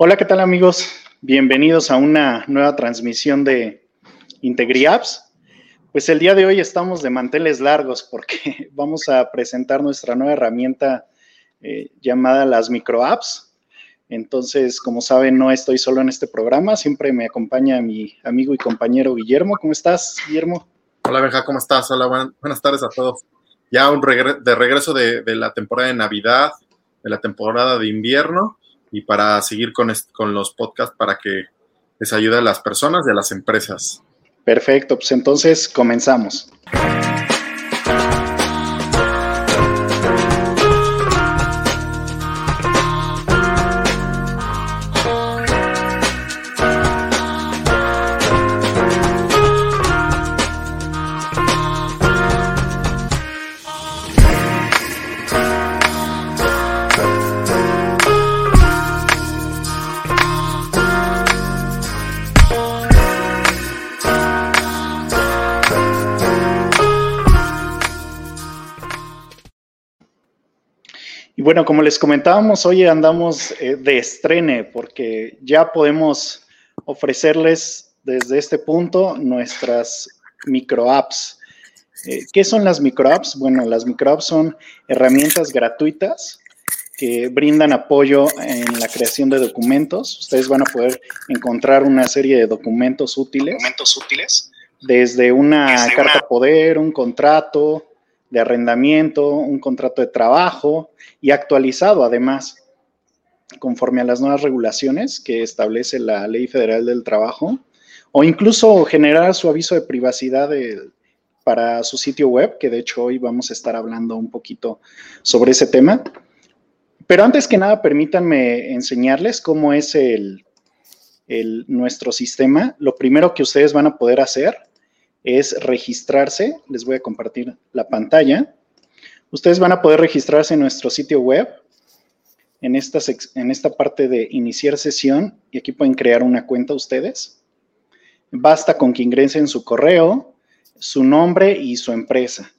Hola, ¿qué tal amigos? Bienvenidos a una nueva transmisión de IntegriApps. Pues el día de hoy estamos de manteles largos porque vamos a presentar nuestra nueva herramienta eh, llamada las microapps. Entonces, como saben, no estoy solo en este programa, siempre me acompaña mi amigo y compañero Guillermo. ¿Cómo estás, Guillermo? Hola, Benja, ¿cómo estás? Hola, buenas tardes a todos. Ya un de regreso de la temporada de Navidad, de la temporada de invierno y para seguir con, con los podcasts para que les ayude a las personas y a las empresas. Perfecto, pues entonces comenzamos. Bueno, como les comentábamos, hoy andamos eh, de estrene porque ya podemos ofrecerles desde este punto nuestras microapps. Eh, ¿Qué son las microapps? Bueno, las microapps son herramientas gratuitas que brindan apoyo en la creación de documentos. Ustedes van a poder encontrar una serie de documentos útiles. Documentos útiles. Desde una carta poder, un contrato, de arrendamiento, un contrato de trabajo y actualizado además conforme a las nuevas regulaciones que establece la Ley Federal del Trabajo, o incluso generar su aviso de privacidad para su sitio web, que de hecho hoy vamos a estar hablando un poquito sobre ese tema. Pero antes que nada, permítanme enseñarles cómo es el, nuestro sistema. Lo primero que ustedes van a poder hacer es registrarse. Les voy a compartir la pantalla. Ustedes van a poder registrarse en nuestro sitio web, en esta, parte de iniciar sesión, y aquí pueden crear una cuenta ustedes. Basta con que ingresen su correo, su nombre y su empresa.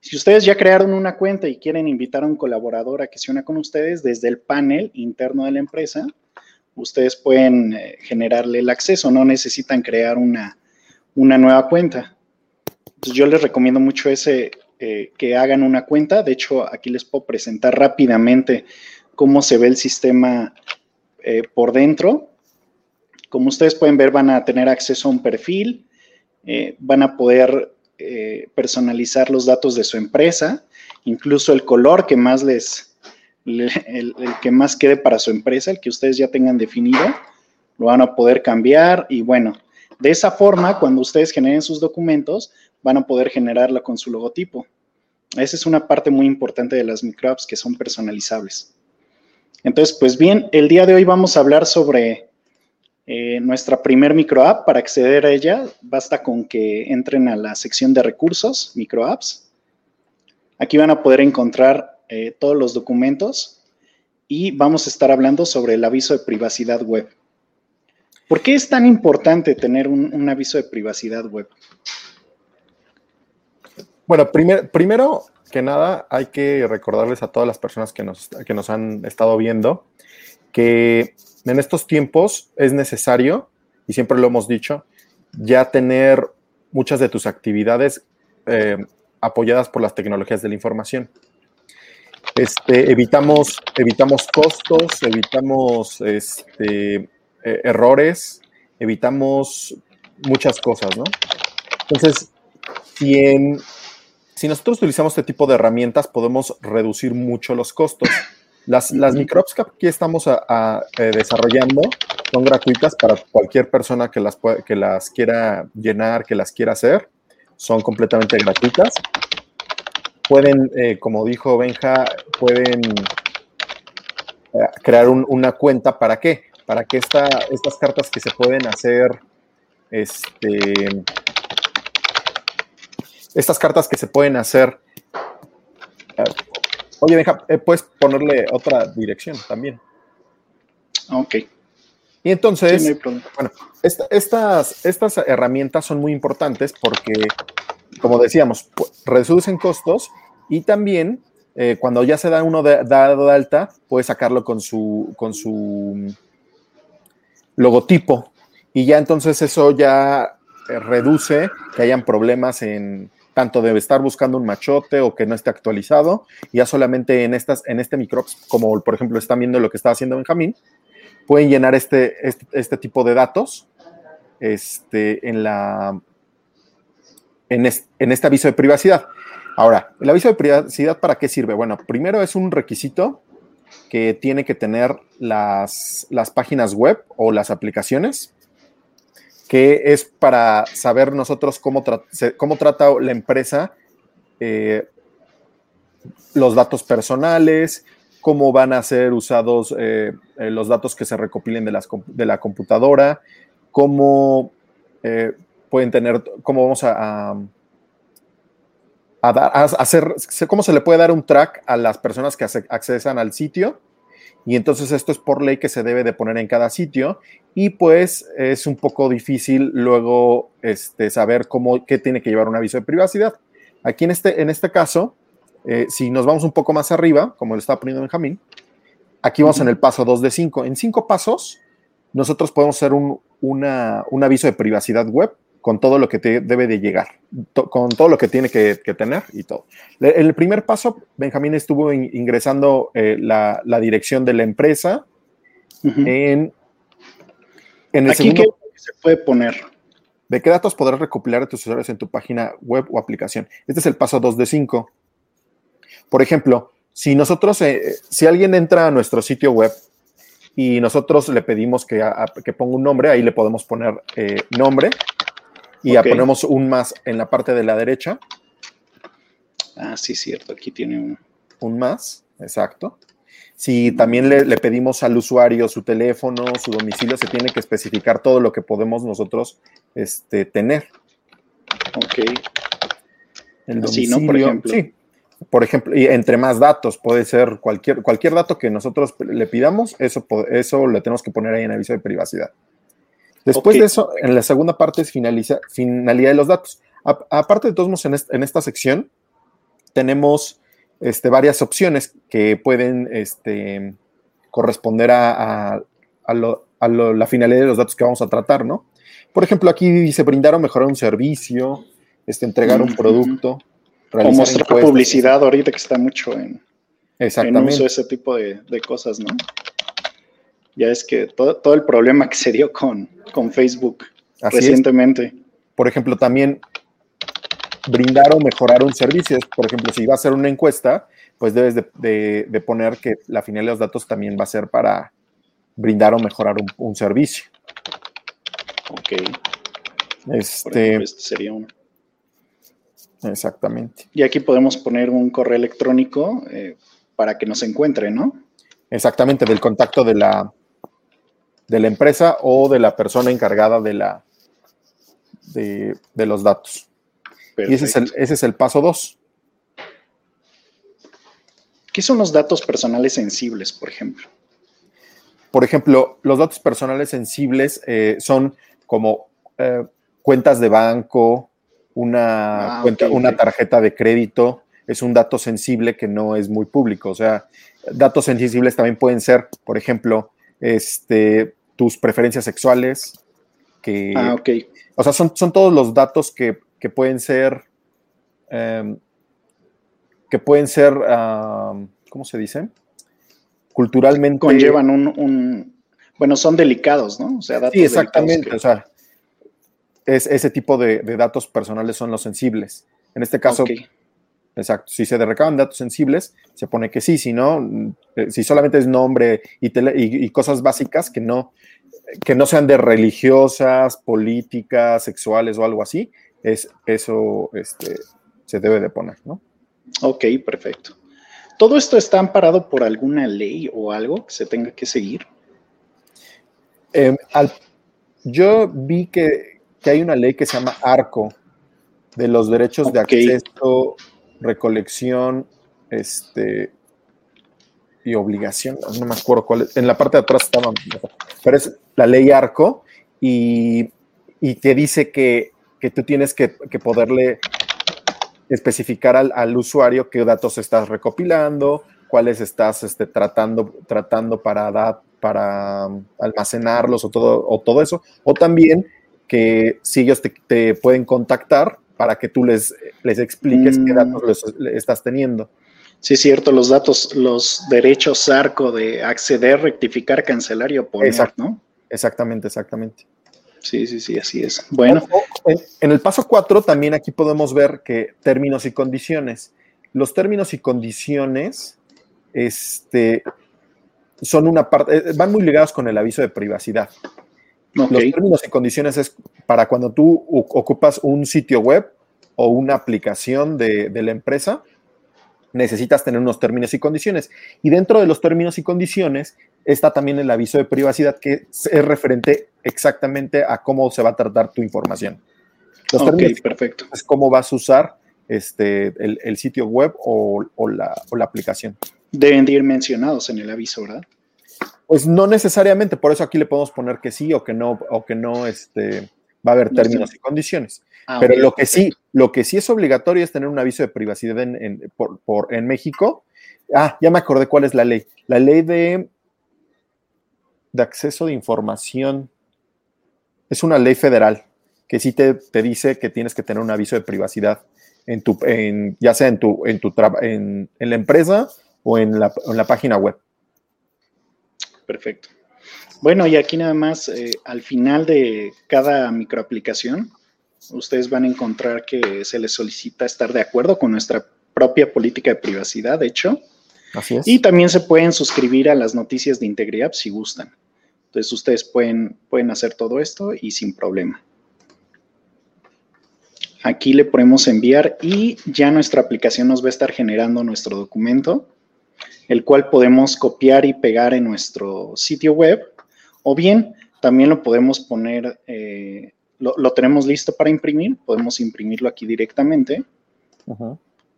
Si ustedes ya crearon una cuenta y quieren invitar a un colaborador a que se una con ustedes desde el panel interno de la empresa, ustedes pueden eh, generarle el acceso, no necesitan crear una nueva cuenta. Entonces yo les recomiendo mucho ese, eh, que hagan una cuenta. De hecho, aquí les puedo presentar rápidamente cómo se ve el sistema eh, por dentro. Como ustedes pueden ver, van a tener acceso a un perfil, eh, van a poder personalizar los datos de su empresa, incluso el color que más les, el, que más quede para su empresa, el que ustedes ya tengan definido, lo van a poder cambiar y bueno, de esa forma, cuando ustedes generen sus documentos, van a poder generarla con su logotipo. Esa es una parte muy importante de las microapps que son personalizables. Entonces, pues bien, el día de hoy vamos a hablar sobre eh, nuestra primer microapp. Para acceder a ella, basta con que entren a la sección de recursos, microapps. Aquí van a poder encontrar eh, todos los documentos y vamos a estar hablando sobre el aviso de privacidad web. ¿Por qué es tan importante tener un, aviso de privacidad web? Bueno, primero que nada, hay que recordarles a todas las personas que nos, que nos han estado viendo que en estos tiempos es necesario, y siempre lo hemos dicho, ya tener muchas de tus actividades eh, apoyadas por las tecnologías de la información. Este, evitamos, evitamos costos, evitamos este, eh, errores, evitamos muchas cosas, ¿no? Entonces, si, si nosotros utilizamos este tipo de herramientas, podemos reducir mucho los costos. Las, las microapps que aquí estamos eh, desarrollando son gratuitas para cualquier persona que las, que las quiera llenar, que las quiera hacer. Son completamente gratuitas. Pueden, eh, como dijo Benja, pueden crear una cuenta. ¿Para qué? para que estas cartas que se pueden hacer, este, estas cartas que se pueden hacer, oye, deja, eh, puedes ponerle otra dirección también. Ok. Y entonces, bueno, estas, estas herramientas son muy importantes porque, como decíamos, reducen costos y también eh, cuando ya se da uno de, dado de alta, puede sacarlo con su, con su logotipo. Y ya entonces eso ya eh, reduce que hayan problemas en tanto de estar buscando un machote o que no esté actualizado, ya solamente en estas, en este microps, como por ejemplo están viendo lo que está haciendo Benjamín, pueden llenar este, este, este tipo de datos este, en, la, en, en este aviso de privacidad. Ahora, el aviso de privacidad, ¿para qué sirve? Bueno, primero es un requisito que tiene que tener las, las páginas web o las aplicaciones, que es para saber nosotros cómo, cómo trata la empresa eh, los datos personales, cómo van a ser usados eh, eh, los datos que se recopilen de, las, de la computadora, cómo pueden tener, cómo vamos a, a, hacer, cómo se le puede dar un track a las personas que accesan al sitio. Y entonces esto es por ley que se debe de poner en cada sitio. Y pues es un poco difícil luego este, saber cómo, qué tiene que llevar un aviso de privacidad. Aquí en este, en este caso, eh, si nos vamos un poco más arriba, como lo está poniendo Benjamín, aquí vamos en el paso 2 de 5. En cinco pasos, nosotros podemos hacer un, un aviso de privacidad web con todo lo que te debe de llegar, con todo lo que tiene que, tener y todo. En el primer paso, Benjamín estuvo ingresando eh, la, dirección de la empresa en, en el Aquí segundo, ¿qué se puede poner? ¿De qué datos podrás recopilar de tus usuarios en tu página web o aplicación? Este es el paso 2 de 5. Por ejemplo, si nosotros, eh, si alguien entra a nuestro sitio web y nosotros le pedimos que, que ponga un nombre, ahí le podemos poner eh, nombre y ya ponemos un más en la parte de la derecha. Ah, sí, cierto, aquí tiene un... Un más, exacto. Si también le, pedimos al usuario su teléfono, su domicilio, se tiene que especificar todo lo que podemos nosotros este, tener. Ok. El domicilio, Por ejemplo. Sí. Por ejemplo, y entre más datos, puede ser cualquier, cualquier dato que nosotros le pidamos, eso, eso le tenemos que poner ahí en aviso de privacidad. Después de eso, en la segunda parte es finaliza, finalidad de los datos. aparte de todos en, en, esta sección, tenemos este, varias opciones que pueden este, corresponder a, la finalidad de los datos que vamos a tratar, ¿no? Por ejemplo, aquí dice brindar o mejorar un servicio, este, entregar un producto. O mostrar publicidad ahorita que está mucho en, Exactamente. uso ese tipo de, de cosas, ¿no? Ya es que todo, todo el problema que se dio con, con Facebook recientemente. Por ejemplo, también brindar o mejorar un servicio. Por ejemplo, si va a ser una encuesta, pues debes de, poner que la finalidad de los datos también va a ser para brindar o mejorar un, servicio. Ok. Este, este, sería uno. Exactamente. Y aquí podemos poner un correo electrónico eh, para que nos encuentre, ¿no? Exactamente, del contacto de la, de la empresa o de la persona encargada de, la, de, los datos. Y ese es, el, ese es el paso 2. ¿Qué son los datos personales sensibles, por ejemplo? Por ejemplo, los datos personales sensibles eh, son como eh, cuentas de banco, una, ah, cuenta, una tarjeta de crédito, es un dato sensible que no es muy público. O sea, datos sensibles también pueden ser, por ejemplo, este, tus preferencias sexuales, que... Ah, ok. O sea, son, son todos los datos que, pueden ser... Em, que pueden ser, ¿cómo se dice? Culturalmente... Conllevan un, Bueno, son delicados, ¿no? O sea, datos Sí, exactamente. O sea, es, ese tipo de, datos personales son los sensibles. En este caso, Exacto. Si se recaban datos sensibles, se pone que sí. Si no, eh, si solamente es nombre y, y, cosas básicas que no, que no sean de religiosas, políticas, sexuales o algo así, es, eso este, se debe de poner, ¿no? Ok, perfecto. ¿Todo esto está amparado por alguna ley o algo que se tenga que seguir? Em, yo vi que, hay una ley que se llama ARCO, de los derechos de acceso recolección este, y obligación, no me acuerdo cuál es, en la parte de atrás estaba, pero es la ley ARCO y, y te dice que, tú tienes que, poderle especificar al, usuario qué datos estás recopilando, cuáles estás este, tratando, tratando para, para almacenarlos o todo, o todo eso, o también que si ellos te, pueden contactar para que tú les, les expliques qué mm. datos estás teniendo. Sí, cierto, los datos, los derechos arco de acceder, rectificar, cancelar y oponer, ¿no? Exactamente, exactamente. Sí, sí, sí, así es. Bueno. En, el paso 4 también aquí podemos ver que términos y condiciones. Los términos y condiciones este, son una parte, eh, van muy ligados con el aviso de privacidad. Los términos y condiciones es para cuando tú ocupas un sitio web o una aplicación de, de la empresa, necesitas tener unos términos y condiciones. Y dentro de los términos y condiciones está también el aviso de privacidad que es referente exactamente a cómo se va a tratar tu información. Los términos perfecto. Es cómo vas a usar este, el, sitio web o, la, aplicación. Deben de ir mencionados en el aviso, ¿verdad? Pues no necesariamente, por eso aquí le podemos poner que sí o que no, o que no este, va a haber términos y condiciones. Ah, Pero lo que sí, lo que sí es obligatorio es tener un aviso de privacidad en, por, en México. Ah, ya me acordé cuál es la ley. La ley de, de acceso de información. Es una ley federal que sí te, dice que tienes que tener un aviso de privacidad en tu, en, ya sea en tu, en tu en, en la empresa o en la, en la, página web. Perfecto. Bueno, y aquí nada más, eh, al final de cada microaplicación, ustedes van a encontrar que se les solicita estar de acuerdo con nuestra propia política de privacidad, de hecho. Así es. Y también se pueden suscribir a las noticias de Integridad si gustan. Entonces ustedes pueden, pueden hacer todo esto y sin problema. Aquí le podemos enviar y ya nuestra aplicación nos va a estar generando nuestro documento, el cual podemos copiar y pegar en nuestro sitio web o bien también lo podemos poner eh, lo, tenemos listo para imprimir, podemos imprimirlo aquí directamente,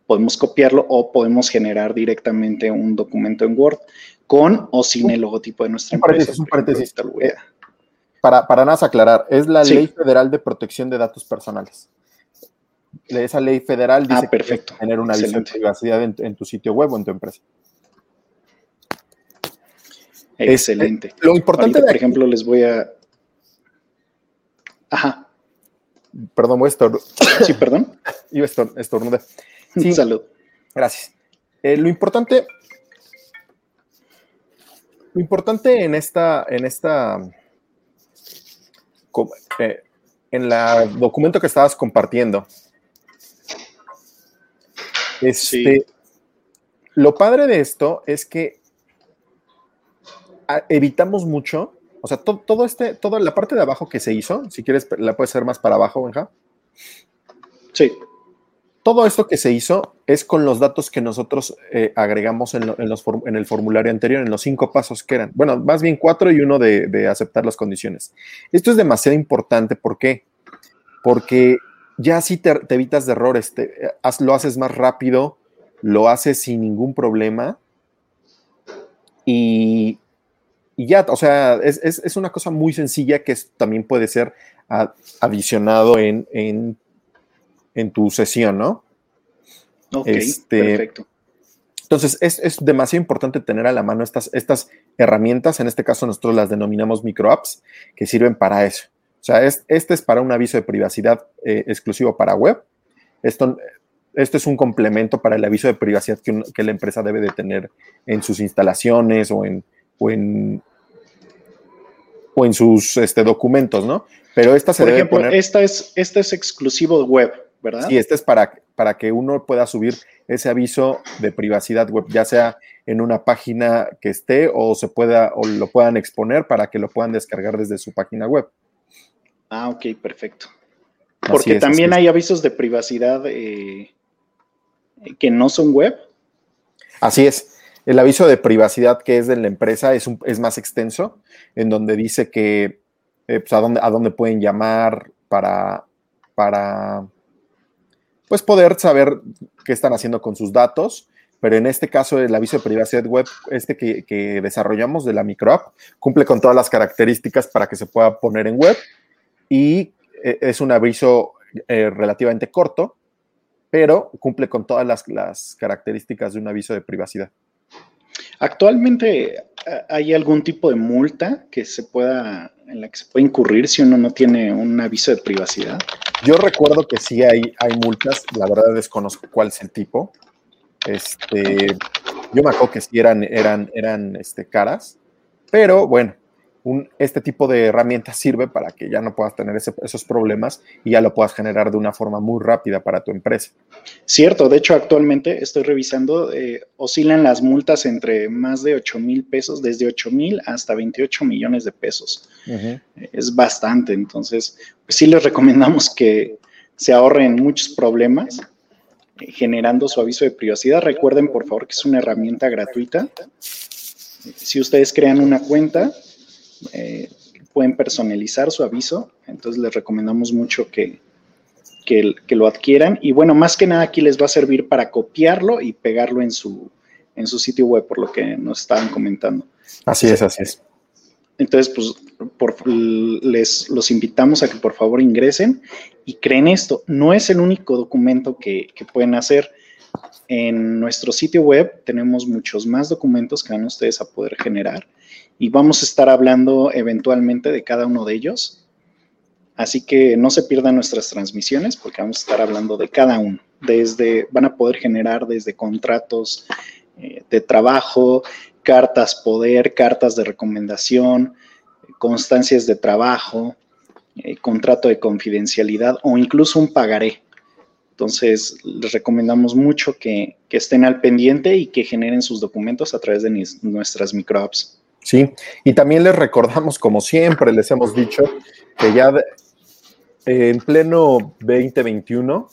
podemos copiarlo o podemos generar directamente un documento en Word con o sin el logotipo de nuestra empresa. un paréntesis. Eh, para, para nada aclarar, es la Ley Federal de Protección de Datos Personales. Esa ley federal dice ah, perfecto. que tener una visión de privacidad en, tu sitio web o en tu empresa. Excelente. Este, lo importante, por ejemplo, les voy a Ajá. Perdón, voy a estornudar. Sí, perdón. Iba a estornudar. Sí. Salud. Gracias. Eh, lo importante, lo importante en esta, en esta, eh, en la documento que estabas compartiendo, este, lo padre de esto es que evitamos mucho o sea, todo, este, toda la parte de abajo que se hizo, si quieres, la puedes hacer más para abajo, Benja. Sí. Todo esto que se hizo es con los datos que nosotros eh, agregamos en, en, el formulario anterior, en los cinco pasos que eran. Bueno, más bien cuatro y uno de, aceptar las condiciones. Esto es demasiado importante. ¿Por qué? Porque ya así te, evitas de errores, te, lo haces más rápido, lo haces sin ningún problema y y ya, o sea, es, una cosa muy sencilla que también puede ser adicionado en, en, tu sesión, ¿no? Ok, este, perfecto. Entonces, es, demasiado importante tener a la mano estas, estas herramientas, en este caso nosotros las denominamos microapps, que sirven para eso. O sea, este es para un aviso de privacidad eh, exclusivo para web. Esto, esto es un complemento para el aviso de privacidad que, que, la empresa debe de tener en sus instalaciones o en, o en, o en sus este, documentos, ¿no? Pero esta se Por ejemplo, esta es, esta es exclusivo web, ¿verdad? Sí, esta es para, para que uno pueda subir ese aviso de privacidad web, ya sea en una página que esté o se pueda o lo puedan exponer para que lo puedan descargar desde su página web. Ah, ok, perfecto. Porque también hay avisos de privacidad eh, que no son web. Así es. El aviso de privacidad que es de la empresa es, más extenso, en donde dice que eh, pues, a, dónde, pueden llamar para, pues poder saber qué están haciendo con sus datos. Pero en este caso, el aviso de privacidad web, este que, desarrollamos de la microapp, cumple con todas las características para que se pueda poner en web y eh, es un aviso eh, relativamente corto, pero cumple con todas las características de un aviso de privacidad. Actualmente ¿hay algún tipo de multa que se pueda, en la que se puede incurrir si uno no tiene un aviso de privacidad? Yo recuerdo que sí hay, hay multas, la verdad desconozco cuál es el tipo. Este, yo me acuerdo que sí eran, eran, eran este, caras, pero bueno, este tipo de herramienta sirve para que ya no puedas tener esos problemas y ya lo puedas generar de una forma muy rápida para tu empresa. Cierto, de hecho actualmente estoy revisando, eh, oscilan las multas entre más de 8 mil pesos, desde 8 mil hasta 28 millones de pesos. Es bastante, entonces pues sí les recomendamos que se ahorren muchos problemas eh, generando su aviso de privacidad. Recuerden por favor que es una herramienta gratuita. Si ustedes crean una cuenta, eh, pueden personalizar su aviso, entonces les recomendamos mucho que, que, lo adquieran. Y bueno, más que nada aquí les va a servir para copiarlo y pegarlo en su, en su sitio web, por lo que nos estaban comentando. Así es, así es. Entonces, pues por, les los invitamos a que por favor ingresen y creen esto. No es el único documento que, que pueden hacer. En nuestro sitio web tenemos muchos más documentos que van ustedes a poder generar y vamos a estar hablando eventualmente de cada uno de ellos. Así que no se pierdan nuestras transmisiones porque vamos a estar hablando de cada uno. Desde, van a poder generar desde contratos eh, de trabajo, cartas poder, cartas de recomendación, constancias de trabajo, eh, contrato de confidencialidad o incluso un pagaré. Entonces, les recomendamos mucho que, estén al pendiente y que generen sus documentos a través de nuestras microapps. Sí, y también les recordamos, como siempre les hemos dicho, que ya en pleno 2021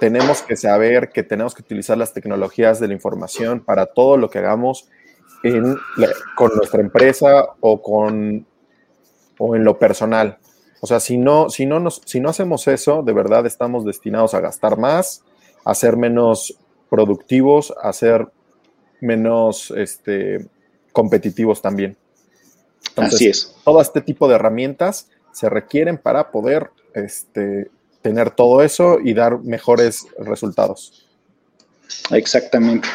tenemos que saber que tenemos que utilizar las tecnologías de la información para todo lo que hagamos con nuestra empresa o, con, o en lo personal. O sea, si no, si, no nos, si no hacemos eso, de verdad estamos destinados a gastar más, a ser menos productivos, a ser menos este, competitivos también. Así es. Todo este tipo de herramientas se requieren para poder este, tener todo eso y dar mejores resultados. Exactamente.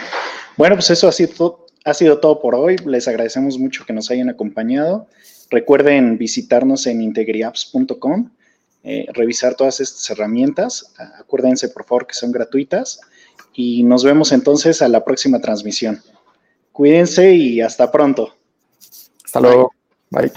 Bueno, pues eso ha sido, ha sido todo por hoy. Les agradecemos mucho que nos hayan acompañado. Recuerden visitarnos en integriapps.com, eh, revisar todas estas herramientas. Acuérdense, por favor, que son gratuitas. Y nos vemos entonces a la próxima transmisión. Cuídense y hasta pronto. Hasta luego. Bye.